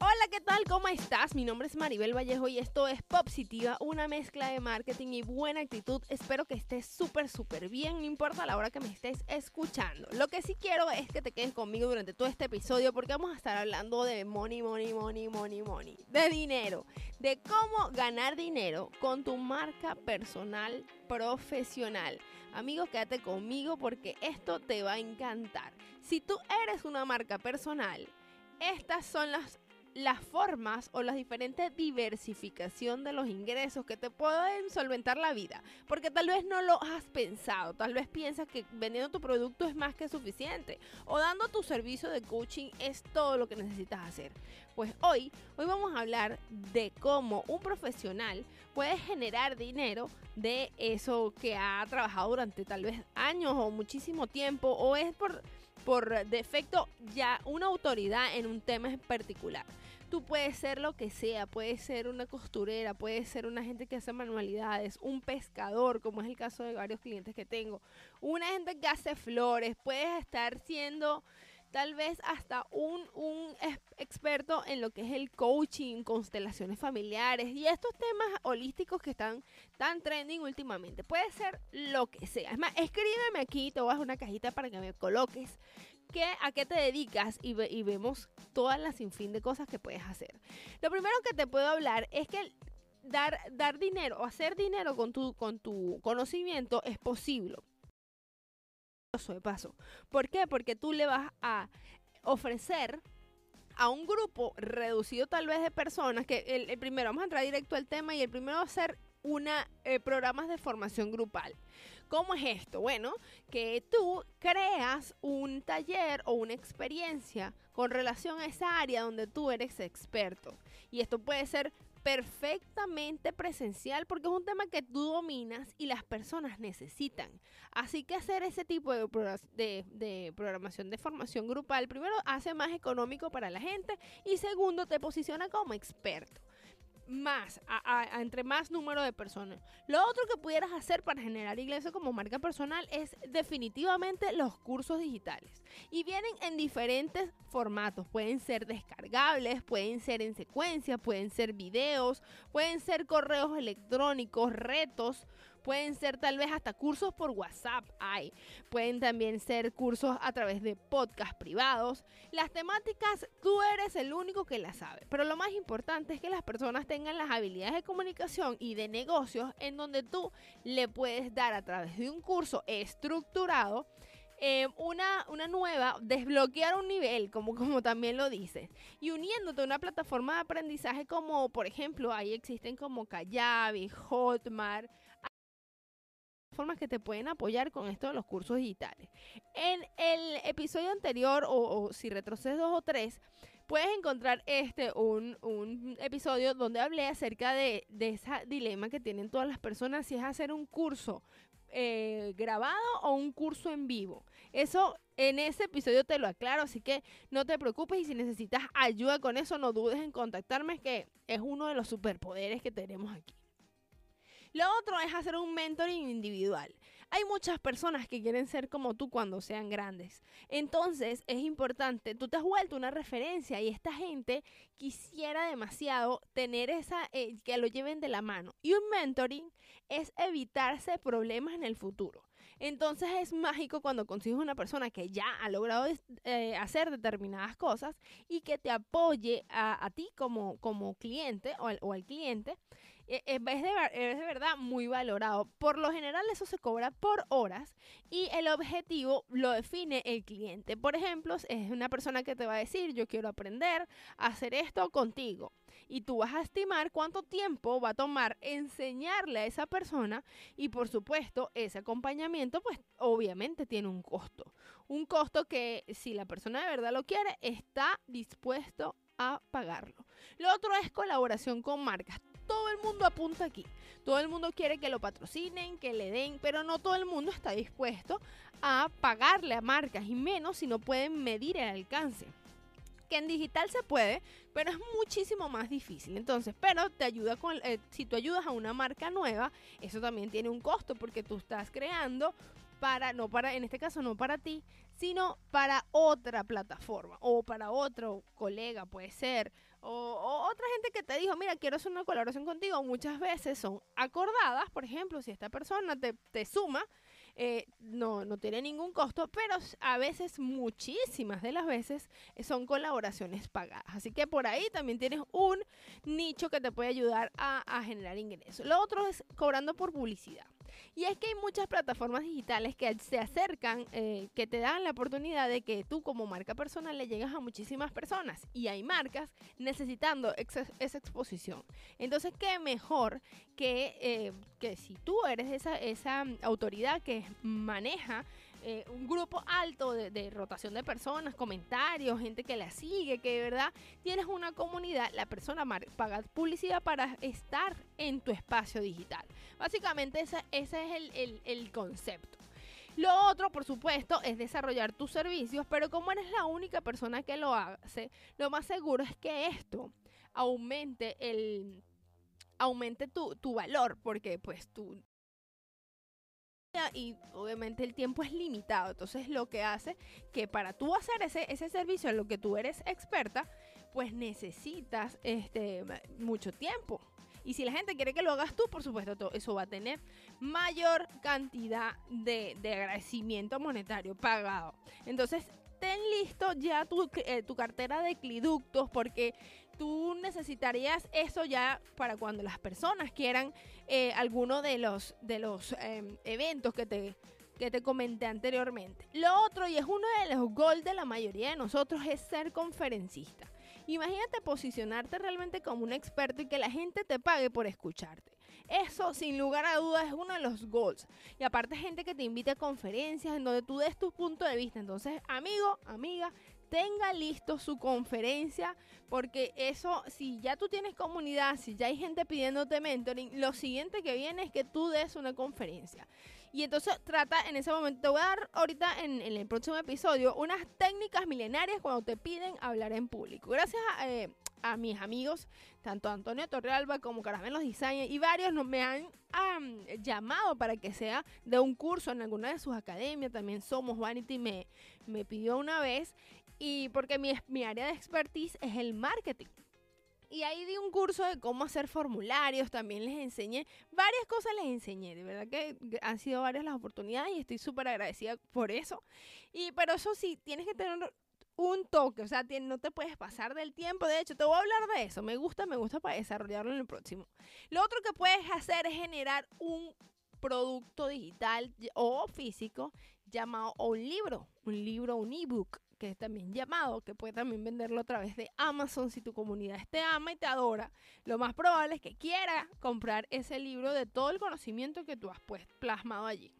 Hola, ¿qué tal? ¿Cómo estás? Mi nombre es Maribel Vallejo y esto es Positiva, una mezcla de marketing y buena actitud. Espero que estés súper, súper bien, no importa la hora que me estés escuchando. Lo que sí quiero es que te quedes conmigo durante todo este episodio porque vamos a estar hablando de money, money, money, money, money, de dinero, de cómo ganar dinero con tu marca personal profesional. Amigo, quédate conmigo porque esto te va a encantar. Si tú eres una marca personal, estas son las las formas o la diferente diversificación de los ingresos que te pueden solventar la vida. Porque tal vez no lo has pensado, tal vez piensas que vendiendo tu producto es más que suficiente o dando tu servicio de coaching es todo lo que necesitas hacer. Pues hoy, hoy vamos a hablar de cómo un profesional puede generar dinero de eso que ha trabajado durante tal vez años o muchísimo tiempo o es por por defecto ya una autoridad en un tema en particular. Tú puedes ser lo que sea, puedes ser una costurera, puedes ser una gente que hace manualidades, un pescador, como es el caso de varios clientes que tengo, una gente que hace flores, puedes estar siendo tal vez hasta un, un, experto en lo que es el coaching, constelaciones familiares y estos temas holísticos que están tan trending últimamente. Puede ser lo que sea. Es más, escríbeme aquí, te voy a dar una cajita para que me coloques que, a qué te dedicas y, y vemos todas las sinfín de cosas que puedes hacer. Lo primero que te puedo hablar es que dar, dar dinero o hacer dinero con tu, con tu conocimiento es posible de paso. ¿Por qué? Porque tú le vas a ofrecer a un grupo reducido tal vez de personas, que el, primero, vamos a entrar directo al tema y el primero va a ser una eh, programas de formación grupal. ¿Cómo es esto? Bueno, que tú creas un taller o una experiencia con relación a esa área donde tú eres experto. Y esto puede ser perfectamente presencial porque es un tema que tú dominas y las personas necesitan. Así que hacer ese tipo de, programación de formación grupal, primero, hace más económico para la gente y segundo, te posiciona como experto más, a, entre más número de personas. Lo otro que pudieras hacer para generar iglesia como marca personal es definitivamente los cursos digitales. Y vienen en diferentes formatos. Pueden ser descargables, pueden ser en secuencia, pueden ser videos, pueden ser correos electrónicos, retos, Pueden ser tal vez hasta cursos por WhatsApp, hay. Pueden también ser cursos a través de podcast privados. Las temáticas, tú eres el único que las sabe. Pero lo más importante es que las personas tengan las habilidades de comunicación y de negocios en donde tú le puedes dar a través de un curso estructurado eh, una, una, nueva, desbloquear un nivel, como, como también lo dices, y uniéndote a una plataforma de aprendizaje como, por ejemplo, ahí existen como Kajabi, Hotmart, formas que te pueden apoyar con esto de los cursos digitales. En el episodio anterior, o, si retrocedes dos o tres, puedes encontrar este un, un episodio donde hablé acerca de, de ese dilema que tienen todas las personas si es hacer un curso eh, grabado o un curso en vivo. Eso en ese episodio te lo aclaro, así que no te preocupes y si necesitas ayuda con eso, no dudes en contactarme, que es uno de los superpoderes que tenemos aquí. Lo otro es hacer un mentoring individual. Hay muchas personas que quieren ser como tú cuando sean grandes. Entonces es importante, tú te has vuelto una referencia y esta gente quisiera demasiado tener esa, eh, que lo lleven de la mano. Y un mentoring es evitarse problemas en el futuro. Entonces es mágico cuando consigues una persona que ya ha logrado eh, hacer determinadas cosas y que te apoye a, ti como, como cliente o al cliente es de, es de verdad muy valorado. Por lo general eso se cobra por horas y el objetivo lo define el cliente. Por ejemplo, es una persona que te va a decir, yo quiero aprender a hacer esto contigo. Y tú vas a estimar cuánto tiempo va a tomar enseñarle a esa persona y por supuesto ese acompañamiento pues obviamente tiene un costo. Un costo que si la persona de verdad lo quiere está dispuesto a pagarlo. Lo otro es colaboración con marcas todo el mundo apunta aquí. Todo el mundo quiere que lo patrocinen, que le den, pero no todo el mundo está dispuesto a pagarle a marcas y menos si no pueden medir el alcance que en digital se puede, pero es muchísimo más difícil. Entonces, pero te ayuda con, eh, si tú ayudas a una marca nueva, eso también tiene un costo porque tú estás creando para, no para, en este caso no para ti, sino para otra plataforma o para otro colega, puede ser, o, otra gente que te dijo, mira, quiero hacer una colaboración contigo, muchas veces son acordadas, por ejemplo, si esta persona te, te suma, eh, no, no tiene ningún costo, pero a veces, muchísimas de las veces, eh, son colaboraciones pagadas. Así que por ahí también tienes un nicho que te puede ayudar a, a generar ingresos. Lo otro es cobrando por publicidad. Y es que hay muchas plataformas digitales que se acercan, eh, que te dan la oportunidad de que tú como marca personal le llegas a muchísimas personas. Y hay marcas necesitando esa exposición. Entonces, ¿qué mejor que, eh, que si tú eres esa, esa autoridad que maneja eh, un grupo alto de, rotación de personas, comentarios, gente que la sigue, que de verdad tienes una comunidad, la persona paga publicidad para estar en tu espacio digital. Básicamente ese, es el, el concepto. Lo otro, por supuesto, es desarrollar tus servicios, pero como eres la única persona que lo hace, lo más seguro es que esto aumente el aumente tu, tu valor, porque pues tú y obviamente el tiempo es limitado. Entonces lo que hace que para tú hacer ese, ese servicio en lo que tú eres experta, pues necesitas este, mucho tiempo. Y si la gente quiere que lo hagas tú, por supuesto, eso va a tener mayor cantidad de, de agradecimiento monetario pagado. Entonces, ten listo ya tu, eh, tu cartera de cliductos porque tú necesitarías eso ya para cuando las personas quieran eh, alguno de los, de los em, eventos que te, que te comenté anteriormente. Lo otro, y es uno de los goals de la mayoría de nosotros, es ser conferencista. Imagínate posicionarte realmente como un experto y que la gente te pague por escucharte. Eso, sin lugar a dudas, es uno de los goals. Y aparte, gente que te invite a conferencias en donde tú des tu punto de vista. Entonces, amigo, amiga, tenga listo su conferencia, porque eso, si ya tú tienes comunidad, si ya hay gente pidiéndote mentoring, lo siguiente que viene es que tú des una conferencia. Y entonces trata en ese momento, te voy a dar ahorita en, el próximo episodio unas técnicas milenarias cuando te piden hablar en público. Gracias a, eh, a mis amigos, tanto Antonio Torrealba como Caramelos Design y varios nos me han llamado para que sea de un curso en alguna de sus academias. También Somos Vanity me, me pidió una vez y porque mi, mi área de expertise es el marketing. Y ahí di un curso de cómo hacer formularios, también les enseñé, varias cosas les enseñé, de verdad que han sido varias las oportunidades y estoy súper agradecida por eso. Y pero eso sí, tienes que tener un toque, o sea, no te puedes pasar del tiempo. De hecho, te voy a hablar de eso. Me gusta, me gusta para desarrollarlo en el próximo. Lo otro que puedes hacer es generar un producto digital o físico llamado un libro, un libro, un ebook que es también llamado, que puede también venderlo a través de Amazon si tu comunidad te ama y te adora. Lo más probable es que quiera comprar ese libro de todo el conocimiento que tú has pues, plasmado allí.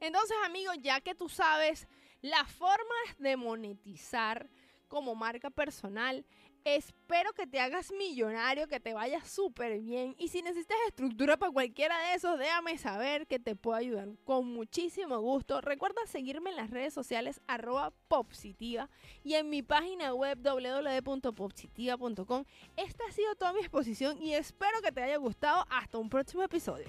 Entonces, amigos, ya que tú sabes las formas de monetizar como marca personal, Espero que te hagas millonario, que te vaya súper bien. Y si necesitas estructura para cualquiera de esos, déjame saber que te puedo ayudar con muchísimo gusto. Recuerda seguirme en las redes sociales arroba popsitiva y en mi página web www.popsitiva.com. Esta ha sido toda mi exposición y espero que te haya gustado. Hasta un próximo episodio.